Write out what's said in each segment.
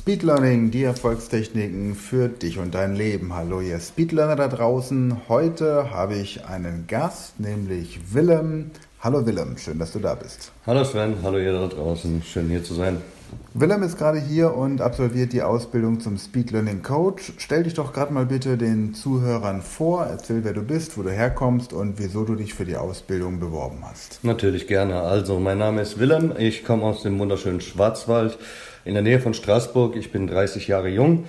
Speed Learning, die Erfolgstechniken für dich und dein Leben. Hallo ihr Speedlearner da draußen. Heute habe ich einen Gast, nämlich Willem. Hallo Willem, schön, dass du da bist. Hallo Sven, hallo ihr da draußen, schön hier zu sein. Willem ist gerade hier und absolviert die Ausbildung zum Speed Learning Coach. Stell dich doch gerade mal bitte den Zuhörern vor, erzähl, wer du bist, wo du herkommst und wieso du dich für die Ausbildung beworben hast. Natürlich gerne. Also, mein Name ist Willem, ich komme aus dem wunderschönen Schwarzwald in der Nähe von Straßburg. Ich bin 30 Jahre jung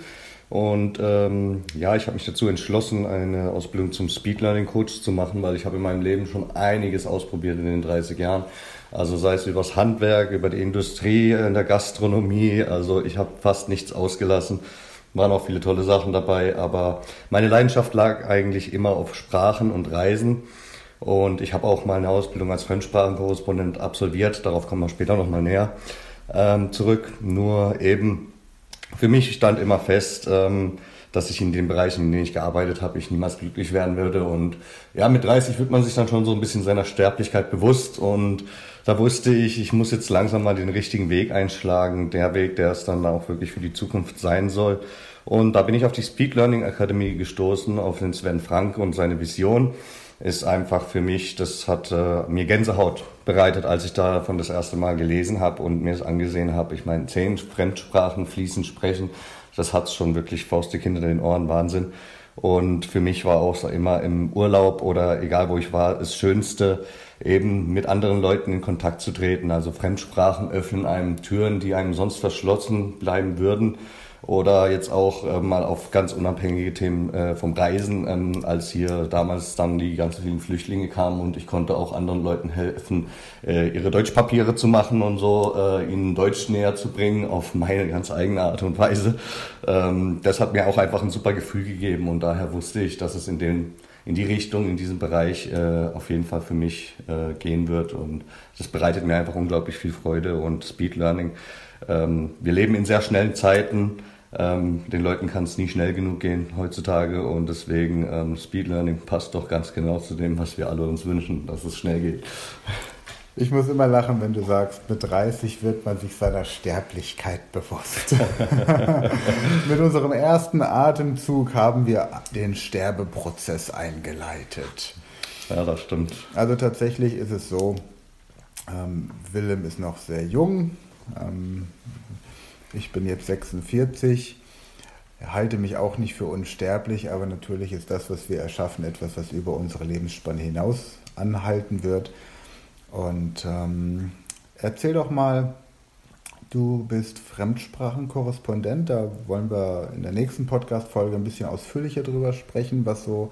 und ähm, ja, ich habe mich dazu entschlossen, eine Ausbildung zum Speed Learning Coach zu machen, weil ich habe in meinem Leben schon einiges ausprobiert in den 30 Jahren. Also sei es übers Handwerk, über die Industrie, in der Gastronomie. Also ich habe fast nichts ausgelassen. Waren auch viele tolle Sachen dabei, aber meine Leidenschaft lag eigentlich immer auf Sprachen und Reisen. Und ich habe auch mal eine Ausbildung als Fremdsprachenkorrespondent absolviert. Darauf kommen wir später nochmal näher ähm, zurück. Nur eben, für mich stand immer fest, ähm, dass ich in den Bereichen, in denen ich gearbeitet habe, ich niemals glücklich werden würde. Und ja, mit 30 wird man sich dann schon so ein bisschen seiner Sterblichkeit bewusst. Und da wusste ich, ich muss jetzt langsam mal den richtigen Weg einschlagen. Der Weg, der es dann auch wirklich für die Zukunft sein soll. Und da bin ich auf die Speed Learning Academy gestoßen, auf den Sven Frank und seine Vision ist einfach für mich, das hat äh, mir Gänsehaut bereitet, als ich davon das erste Mal gelesen habe und mir es angesehen habe. Ich meine, zehn Fremdsprachen fließend sprechen, das hat schon wirklich faustig hinter den Ohren, Wahnsinn. Und für mich war auch immer im Urlaub oder egal wo ich war, das Schönste, eben mit anderen Leuten in Kontakt zu treten. Also Fremdsprachen öffnen einem Türen, die einem sonst verschlossen bleiben würden oder jetzt auch äh, mal auf ganz unabhängige Themen äh, vom Reisen, ähm, als hier damals dann die ganzen vielen Flüchtlinge kamen und ich konnte auch anderen Leuten helfen, äh, ihre Deutschpapiere zu machen und so, äh, ihnen Deutsch näher zu bringen auf meine ganz eigene Art und Weise. Ähm, das hat mir auch einfach ein super Gefühl gegeben und daher wusste ich, dass es in den in die Richtung, in diesem Bereich äh, auf jeden Fall für mich äh, gehen wird. Und das bereitet mir einfach unglaublich viel Freude und Speed Learning. Ähm, wir leben in sehr schnellen Zeiten. Ähm, den Leuten kann es nie schnell genug gehen heutzutage und deswegen ähm, Speed Learning passt doch ganz genau zu dem, was wir alle uns wünschen, dass es schnell geht. Ich muss immer lachen, wenn du sagst, mit 30 wird man sich seiner Sterblichkeit bewusst. mit unserem ersten Atemzug haben wir den Sterbeprozess eingeleitet. Ja, das stimmt. Also tatsächlich ist es so, ähm, Willem ist noch sehr jung. Ähm, ich bin jetzt 46, halte mich auch nicht für unsterblich, aber natürlich ist das, was wir erschaffen, etwas, was über unsere Lebensspanne hinaus anhalten wird. Und ähm, erzähl doch mal, du bist Fremdsprachenkorrespondent. Da wollen wir in der nächsten Podcast-Folge ein bisschen ausführlicher drüber sprechen, was so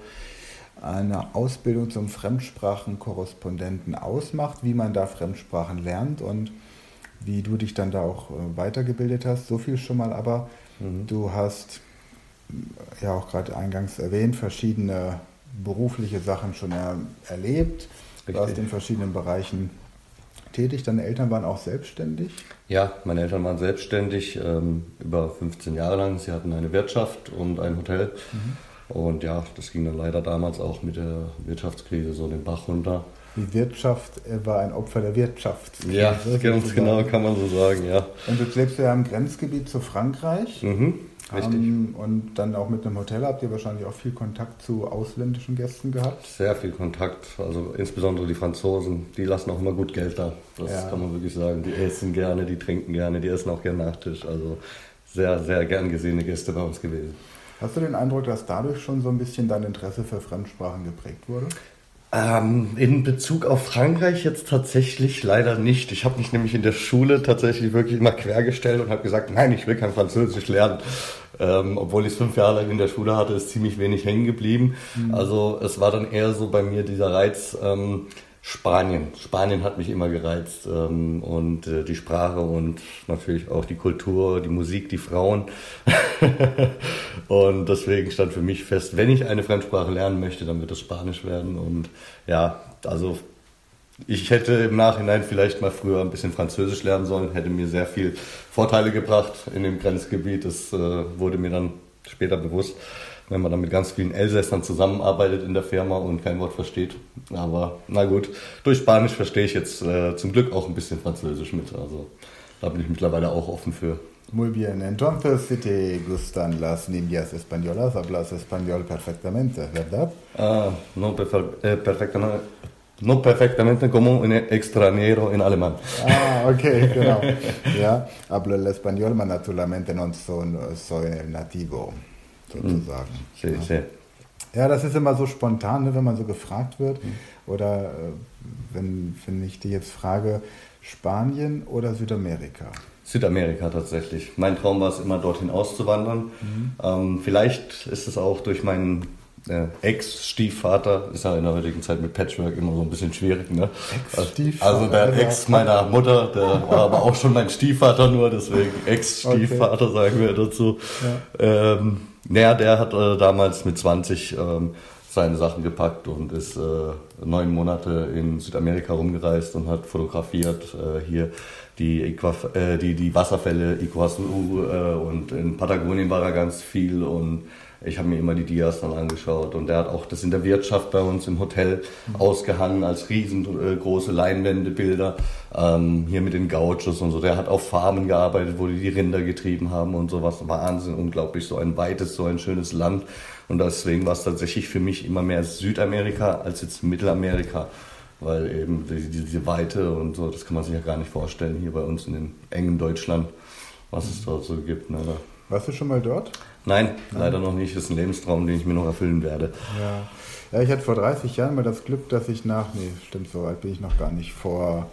eine Ausbildung zum Fremdsprachenkorrespondenten ausmacht, wie man da Fremdsprachen lernt und wie du dich dann da auch äh, weitergebildet hast. So viel schon mal, aber mhm. du hast ja auch gerade eingangs erwähnt, verschiedene berufliche Sachen schon er, erlebt. Richtig. Du warst in verschiedenen Bereichen tätig. Deine Eltern waren auch selbstständig? Ja, meine Eltern waren selbstständig ähm, über 15 Jahre lang. Sie hatten eine Wirtschaft und ein Hotel. Mhm. Und ja, das ging dann leider damals auch mit der Wirtschaftskrise so den Bach runter. Die Wirtschaft er war ein Opfer der Wirtschaft. Ja, ganz genau kann man so sagen, ja. Und du lebst ja im Grenzgebiet zu Frankreich. Mhm, richtig. Um, und dann auch mit einem Hotel habt ihr wahrscheinlich auch viel Kontakt zu ausländischen Gästen gehabt? Sehr viel Kontakt. Also insbesondere die Franzosen, die lassen auch immer gut Geld da. Das ja. kann man wirklich sagen. Die essen gerne, die trinken gerne, die essen auch gerne Nachtisch. Also sehr, sehr gern gesehene Gäste bei uns gewesen. Hast du den Eindruck, dass dadurch schon so ein bisschen dein Interesse für Fremdsprachen geprägt wurde? Ähm, in Bezug auf Frankreich jetzt tatsächlich leider nicht. Ich habe mich nämlich in der Schule tatsächlich wirklich mal quergestellt und habe gesagt, nein, ich will kein Französisch lernen. Ähm, obwohl ich es fünf Jahre lang in der Schule hatte, ist ziemlich wenig hängen geblieben. Mhm. Also es war dann eher so bei mir dieser Reiz, ähm, Spanien. Spanien hat mich immer gereizt ähm, und äh, die Sprache und natürlich auch die Kultur, die Musik, die Frauen. und deswegen stand für mich fest, wenn ich eine Fremdsprache lernen möchte, dann wird es Spanisch werden. Und ja, also ich hätte im Nachhinein vielleicht mal früher ein bisschen Französisch lernen sollen, hätte mir sehr viel Vorteile gebracht in dem Grenzgebiet. Das äh, wurde mir dann später bewusst wenn man dann mit ganz vielen Elsässern zusammenarbeitet in der Firma und kein Wort versteht. Aber na gut, durch Spanisch verstehe ich jetzt äh, zum Glück auch ein bisschen Französisch mit. Also da bin ich mittlerweile auch offen für. Muy bien, entonces si te gustan las niñas españolas, hablas español perfectamente, ¿verdad? Ah, no, perfe eh, perfectamente, no perfectamente como un extranjero en alemán. Ah, ok, genau. ja, hablo el español, ma naturalmente non son, soy nativo, sozusagen. Sí, ja. sí. Ja, das ist immer so spontan, ne, wenn man so gefragt wird. Mhm. Oder äh, wenn, wenn ich dich jetzt frage, Spanien oder Südamerika? Südamerika tatsächlich. Mein Traum war es immer, dorthin auszuwandern. Mhm. Ähm, vielleicht ist es auch durch meinen äh, Ex-Stiefvater, ist ja in der heutigen Zeit mit Patchwork immer so ein bisschen schwierig. Ne? Also der Ex meiner Mutter, der war aber auch schon mein Stiefvater nur, deswegen Ex-Stiefvater okay. sagen wir dazu. Ja. Ähm, naja, der hat äh, damals mit 20 ähm, seine Sachen gepackt und ist äh, neun Monate in Südamerika rumgereist und hat fotografiert äh, hier die, Equaf äh, die, die Wasserfälle Iguazu äh, und in Patagonien war er ganz viel und ich habe mir immer die Dias dann angeschaut und der hat auch das in der Wirtschaft bei uns im Hotel mhm. ausgehangen als riesengroße Leinwände, Bilder, ähm, hier mit den Gauchos und so. Der hat auf Farmen gearbeitet, wo die die Rinder getrieben haben und sowas. Wahnsinn, unglaublich, so ein weites, so ein schönes Land. Und deswegen war es tatsächlich für mich immer mehr Südamerika als jetzt Mittelamerika weil eben diese Weite und so, das kann man sich ja gar nicht vorstellen hier bei uns in dem engen Deutschland, was es dort so gibt. Ne? Warst du schon mal dort? Nein, leider noch nicht. Das ist ein Lebenstraum, den ich mir noch erfüllen werde. Ja. ja, ich hatte vor 30 Jahren mal das Glück, dass ich nach, nee, stimmt, so alt bin ich noch gar nicht, vor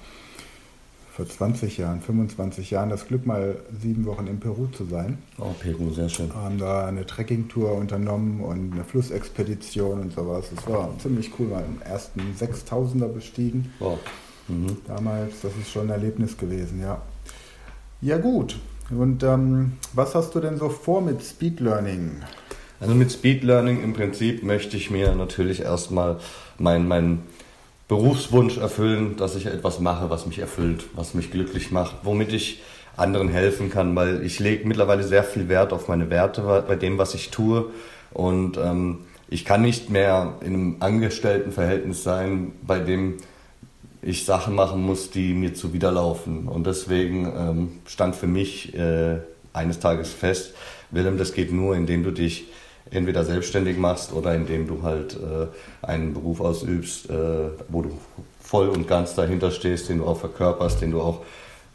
vor 20 Jahren, 25 Jahren das Glück, mal sieben Wochen in Peru zu sein. Oh, Peru, sehr schön. Haben da eine Trekkingtour unternommen und eine Flussexpedition und sowas. Das war ziemlich cool, mal im ersten 6000er bestiegen. Wow. Mhm. Damals, das ist schon ein Erlebnis gewesen, ja. Ja, gut. Und ähm, was hast du denn so vor mit Speed Learning? Also mit Speed Learning im Prinzip möchte ich mir natürlich erstmal mein, mein Berufswunsch erfüllen, dass ich etwas mache, was mich erfüllt, was mich glücklich macht, womit ich anderen helfen kann, weil ich lege mittlerweile sehr viel Wert auf meine Werte bei dem, was ich tue und ähm, ich kann nicht mehr in einem Angestelltenverhältnis sein, bei dem ich Sachen machen muss, die mir zuwiderlaufen. Und deswegen ähm, stand für mich äh, eines Tages fest, Willem, das geht nur, indem du dich entweder selbstständig machst oder indem du halt äh, einen Beruf ausübst, äh, wo du voll und ganz dahinter stehst, den du auch verkörperst, den du auch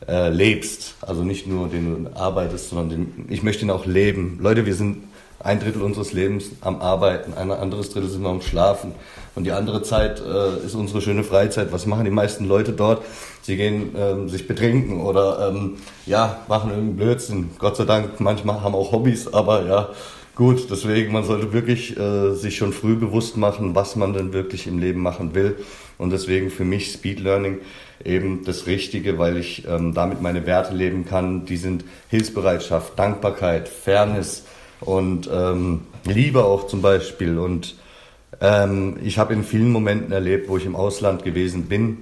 äh, lebst. Also nicht nur den du arbeitest, sondern den, ich möchte ihn auch leben. Leute, wir sind ein Drittel unseres Lebens am Arbeiten, ein anderes Drittel sind wir am Schlafen. Und die andere Zeit äh, ist unsere schöne Freizeit. Was machen die meisten Leute dort? Sie gehen ähm, sich betrinken oder ähm, ja, machen irgendeinen Blödsinn. Gott sei Dank, manchmal haben auch Hobbys, aber ja, Gut, deswegen, man sollte wirklich äh, sich schon früh bewusst machen, was man denn wirklich im Leben machen will. Und deswegen für mich Speed Learning eben das Richtige, weil ich ähm, damit meine Werte leben kann. Die sind Hilfsbereitschaft, Dankbarkeit, Fairness und ähm, Liebe auch zum Beispiel. Und ähm, ich habe in vielen Momenten erlebt, wo ich im Ausland gewesen bin,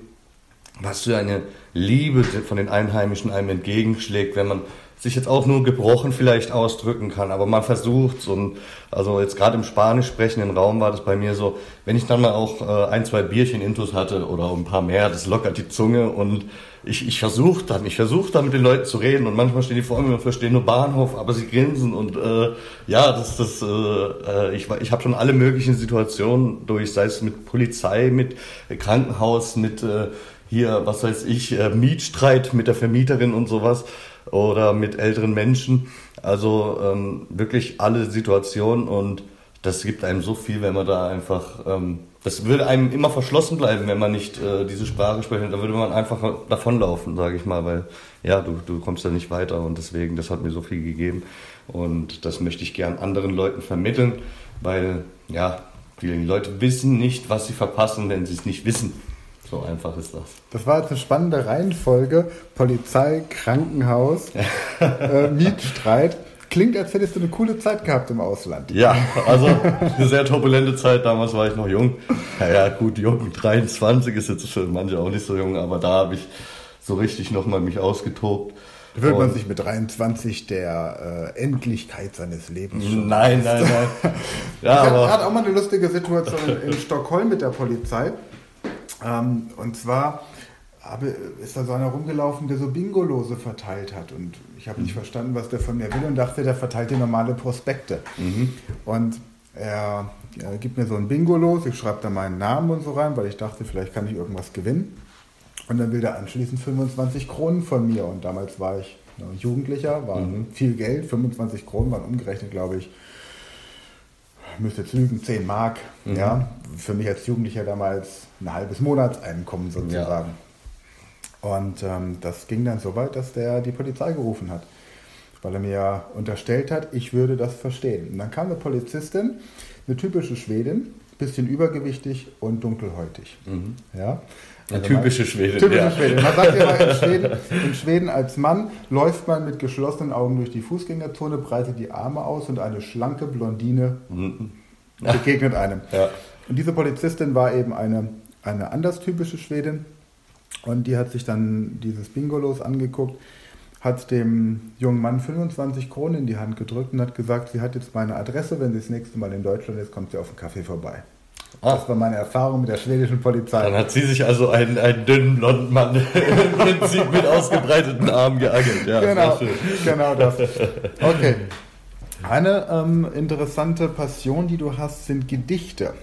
was für eine Liebe von den Einheimischen einem entgegenschlägt, wenn man sich jetzt auch nur gebrochen vielleicht ausdrücken kann, aber man versucht und also jetzt gerade im Spanisch sprechenden Raum war das bei mir so, wenn ich dann mal auch äh, ein, zwei Bierchen intus hatte oder ein paar mehr, das lockert die Zunge und ich, ich versuche dann, ich versuche dann mit den Leuten zu reden und manchmal stehen die vor mir und verstehen nur Bahnhof, aber sie grinsen und äh, ja, das, das, äh, äh ich, ich habe schon alle möglichen Situationen durch, sei es mit Polizei, mit Krankenhaus, mit äh, hier, was weiß ich, äh, Mietstreit mit der Vermieterin und sowas oder mit älteren Menschen. Also ähm, wirklich alle Situationen und das gibt einem so viel, wenn man da einfach, ähm, das würde einem immer verschlossen bleiben, wenn man nicht äh, diese Sprache spricht. Da würde man einfach davonlaufen, sage ich mal, weil ja, du, du kommst da nicht weiter und deswegen, das hat mir so viel gegeben und das möchte ich gern anderen Leuten vermitteln, weil ja, viele Leute wissen nicht, was sie verpassen, wenn sie es nicht wissen. So einfach ist das. Das war jetzt eine spannende Reihenfolge. Polizei, Krankenhaus, äh, Mietstreit. Klingt, als hättest du eine coole Zeit gehabt im Ausland. Ja, also eine sehr turbulente Zeit. Damals war ich noch jung. Naja, gut, jung, 23 ist jetzt für manche auch nicht so jung, aber da habe ich so richtig nochmal mich ausgetobt. Wird man sich mit 23 der äh, Endlichkeit seines Lebens schon Nein, nein, nein. Ja, ich hatte auch mal eine lustige Situation in, in Stockholm mit der Polizei. Ähm, und zwar ist da so einer rumgelaufen, der so Bingolose verteilt hat. Und ich habe nicht mhm. verstanden, was der von mir will und dachte, der verteilt dir normale Prospekte. Mhm. Und er, er, gibt mir so ein Bingo-Los, ich schreibe da meinen Namen und so rein, weil ich dachte, vielleicht kann ich irgendwas gewinnen. Und dann will er anschließend 25 Kronen von mir. Und damals war ich Jugendlicher, war mhm. viel Geld, 25 Kronen waren umgerechnet, glaube ich, müsste jetzt lügen, 10 Mark. Mhm. Ja, für mich als Jugendlicher damals ein halbes Monatseinkommen sozusagen. Ja. Und ähm, das ging dann so weit, dass der die Polizei gerufen hat, weil er mir unterstellt hat, ich würde das verstehen. Und dann kam eine Polizistin, eine typische Schwedin, bisschen übergewichtig und dunkelhäutig. Mhm. Ja? Also typische Schwedin. Typische ja. Schwedin. Man sagt ja in Schweden, in Schweden als Mann läuft man mit geschlossenen Augen durch die Fußgängerzone, breitet die Arme aus und eine schlanke Blondine mhm. begegnet einem. Ja. Und diese Polizistin war eben eine, eine anders typische Schwedin und die hat sich dann dieses Bingolos angeguckt, hat dem jungen Mann 25 Kronen in die Hand gedrückt und hat gesagt, sie hat jetzt meine Adresse, wenn sie das nächste Mal in Deutschland ist, kommt sie auf einen Kaffee vorbei. Ah. Das war meine Erfahrung mit der schwedischen Polizei. Dann hat sie sich also einen, einen dünnen blonden Mann im Prinzip mit ausgebreiteten Armen geangelt. Ja, genau, genau das. Okay. Eine ähm, interessante Passion, die du hast, sind Gedichte.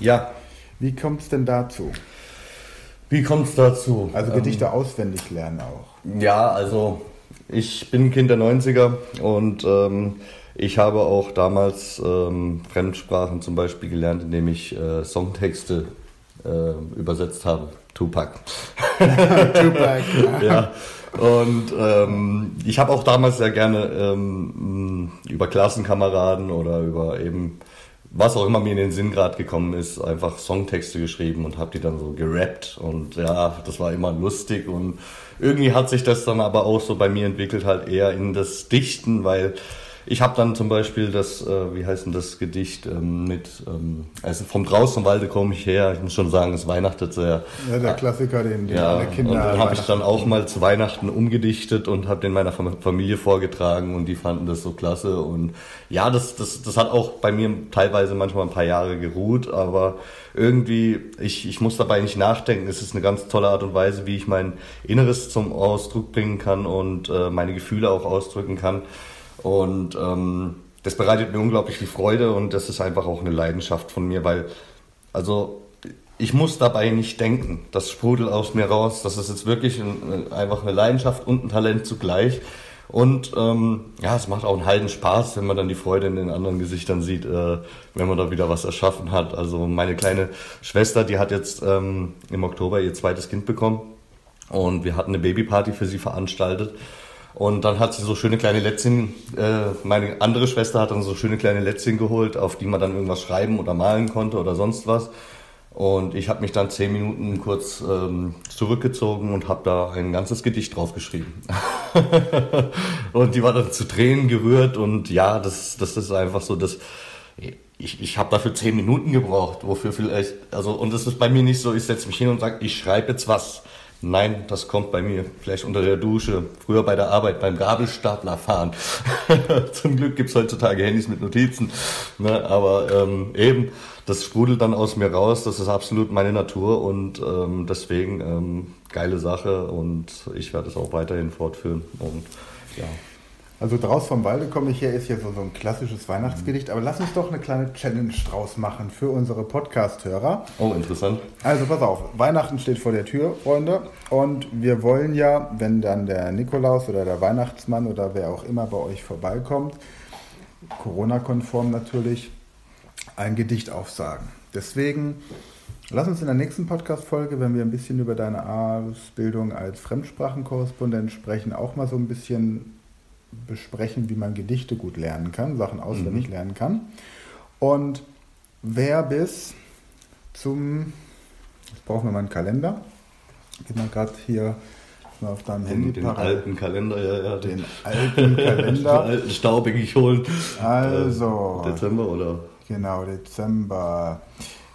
Ja. Wie kommt es denn dazu? Wie kommt es dazu? Also Gedichte ähm, auswendig lernen auch. Ja, also ich bin Kind der 90er und ähm, ich habe auch damals ähm, Fremdsprachen zum Beispiel gelernt, indem ich äh, Songtexte äh, übersetzt habe. Tupac. Tupac. ja. Und ähm, ich habe auch damals sehr gerne ähm, über Klassenkameraden oder über eben was auch immer mir in den Sinn gerade gekommen ist, einfach Songtexte geschrieben und habe die dann so gerappt und ja, das war immer lustig und irgendwie hat sich das dann aber auch so bei mir entwickelt halt eher in das Dichten, weil ich habe dann zum Beispiel das, äh, wie heißt denn das Gedicht ähm, mit, ähm, also vom draußen Walde komme ich her, ich muss schon sagen, es weihnachtet sehr. Ja, der Klassiker, den, den ja, alle Kinder. Und den habe ich dann auch mal zu Weihnachten umgedichtet und habe den meiner Familie vorgetragen und die fanden das so klasse. Und ja, das, das, das hat auch bei mir teilweise manchmal ein paar Jahre geruht, aber irgendwie, ich, ich muss dabei nicht nachdenken. Es ist eine ganz tolle Art und Weise, wie ich mein Inneres zum Ausdruck bringen kann und äh, meine Gefühle auch ausdrücken kann. Und ähm, das bereitet mir unglaublich viel Freude und das ist einfach auch eine Leidenschaft von mir, weil, also ich muss dabei nicht denken. Das sprudelt aus mir raus. Das ist jetzt wirklich ein, einfach eine Leidenschaft und ein Talent zugleich. Und ähm, ja, es macht auch einen halben Spaß, wenn man dann die Freude in den anderen Gesichtern sieht, äh, wenn man da wieder was erschaffen hat. Also meine kleine Schwester, die hat jetzt ähm, im Oktober ihr zweites Kind bekommen und wir hatten eine Babyparty für sie veranstaltet. Und dann hat sie so schöne kleine Lätzchen, äh, meine andere Schwester hat dann so schöne kleine Lätzchen geholt, auf die man dann irgendwas schreiben oder malen konnte oder sonst was. Und ich habe mich dann zehn Minuten kurz ähm, zurückgezogen und habe da ein ganzes Gedicht draufgeschrieben. und die war dann zu Tränen gerührt und ja, das, das ist einfach so, dass ich, ich habe dafür zehn Minuten gebraucht, wofür vielleicht, also und es ist bei mir nicht so, ich setze mich hin und sage, ich schreibe jetzt was. Nein, das kommt bei mir vielleicht unter der Dusche, früher bei der Arbeit, beim Gabelstapler fahren. Zum Glück gibt's heutzutage Handys mit Notizen. Ne? Aber ähm, eben, das sprudelt dann aus mir raus, das ist absolut meine Natur und ähm, deswegen ähm, geile Sache und ich werde es auch weiterhin fortführen. Und ja. Also draus vom Walde komme ich her ist ja so, so ein klassisches Weihnachtsgedicht, aber lass uns doch eine kleine Challenge draus machen für unsere Podcast-Hörer. Oh, interessant. Also pass auf, Weihnachten steht vor der Tür, Freunde, und wir wollen ja, wenn dann der Nikolaus oder der Weihnachtsmann oder wer auch immer bei euch vorbeikommt, Corona-konform natürlich, ein Gedicht aufsagen. Deswegen Lass uns in der nächsten Podcast-Folge, wenn wir ein bisschen über deine Ausbildung als Fremdsprachenkorrespondent sprechen, auch mal so ein bisschen besprechen, wie man Gedichte gut lernen kann, Sachen auswendig mhm. lernen kann. Und wer bis zum, jetzt brauchen wir mal einen Kalender, geht mal gerade hier mal auf deinem den, Handy. Den alten Kalender, ja, ja. Den alten Kalender. den alten staubig holen. Also. Äh, Dezember oder? Genau, Dezember.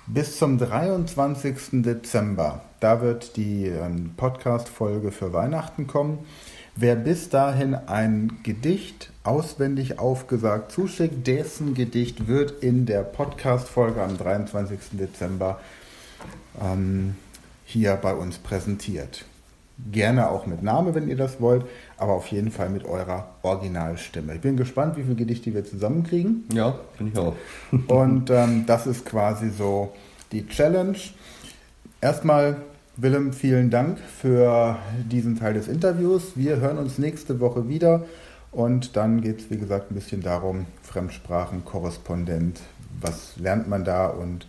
Bis zum 23. Dezember, da wird die ähm, Podcast-Folge für Weihnachten kommen. Wer bis dahin ein Gedicht auswendig aufgesagt zuschickt, dessen Gedicht wird in der Podcast-Folge am 23. Dezember ähm, hier bei uns präsentiert. Gerne auch mit Name, wenn ihr das wollt, aber auf jeden Fall mit eurer Originalstimme. Ich bin gespannt, wie viele Gedichte wir zusammenkriegen. Ja, finde ich auch. Und ähm, das ist quasi so die Challenge. Erstmal, Willem, vielen Dank für diesen Teil des Interviews. Wir hören uns nächste Woche wieder und dann geht es, wie gesagt, ein bisschen darum, Fremdsprachenkorrespondent, was lernt man da und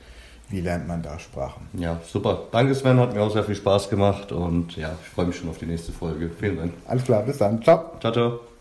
wie lernt man da Sprachen? Ja, super. Danke Sven, hat mir auch sehr viel Spaß gemacht und ja, ich freue mich schon auf die nächste Folge. Vielen Dank. Alles klar, bis dann. Ciao. Ciao, ciao.